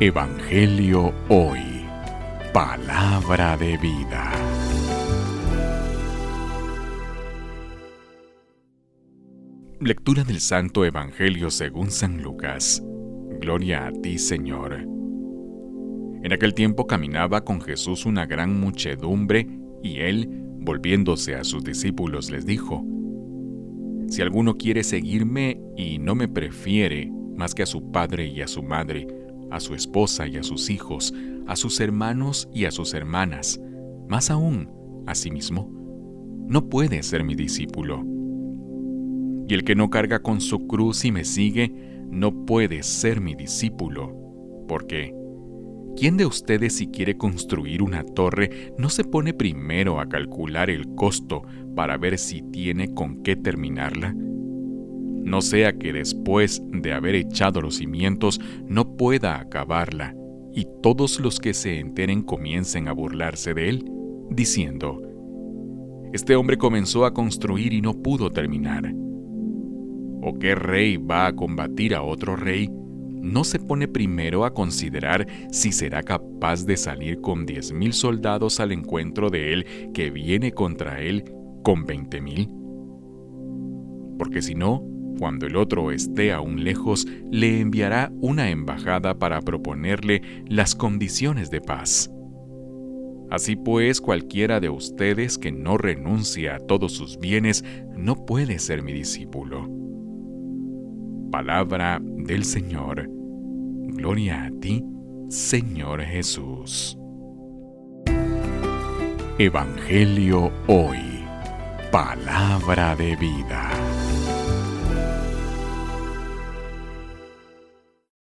Evangelio Hoy. Palabra de vida. Lectura del Santo Evangelio según San Lucas. Gloria a ti, Señor. En aquel tiempo caminaba con Jesús una gran muchedumbre y él, volviéndose a sus discípulos, les dijo, Si alguno quiere seguirme y no me prefiere más que a su padre y a su madre, a su esposa y a sus hijos, a sus hermanos y a sus hermanas, más aún a sí mismo, no puede ser mi discípulo. Y el que no carga con su cruz y me sigue, no puede ser mi discípulo. Porque, ¿quién de ustedes si quiere construir una torre no se pone primero a calcular el costo para ver si tiene con qué terminarla? No sea que después de haber echado los cimientos no pueda acabarla, y todos los que se enteren comiencen a burlarse de él, diciendo, Este hombre comenzó a construir y no pudo terminar. ¿O qué rey va a combatir a otro rey? ¿No se pone primero a considerar si será capaz de salir con diez mil soldados al encuentro de él que viene contra él con veinte mil? Porque si no, cuando el otro esté aún lejos, le enviará una embajada para proponerle las condiciones de paz. Así pues, cualquiera de ustedes que no renuncie a todos sus bienes no puede ser mi discípulo. Palabra del Señor. Gloria a ti, Señor Jesús. Evangelio hoy. Palabra de vida.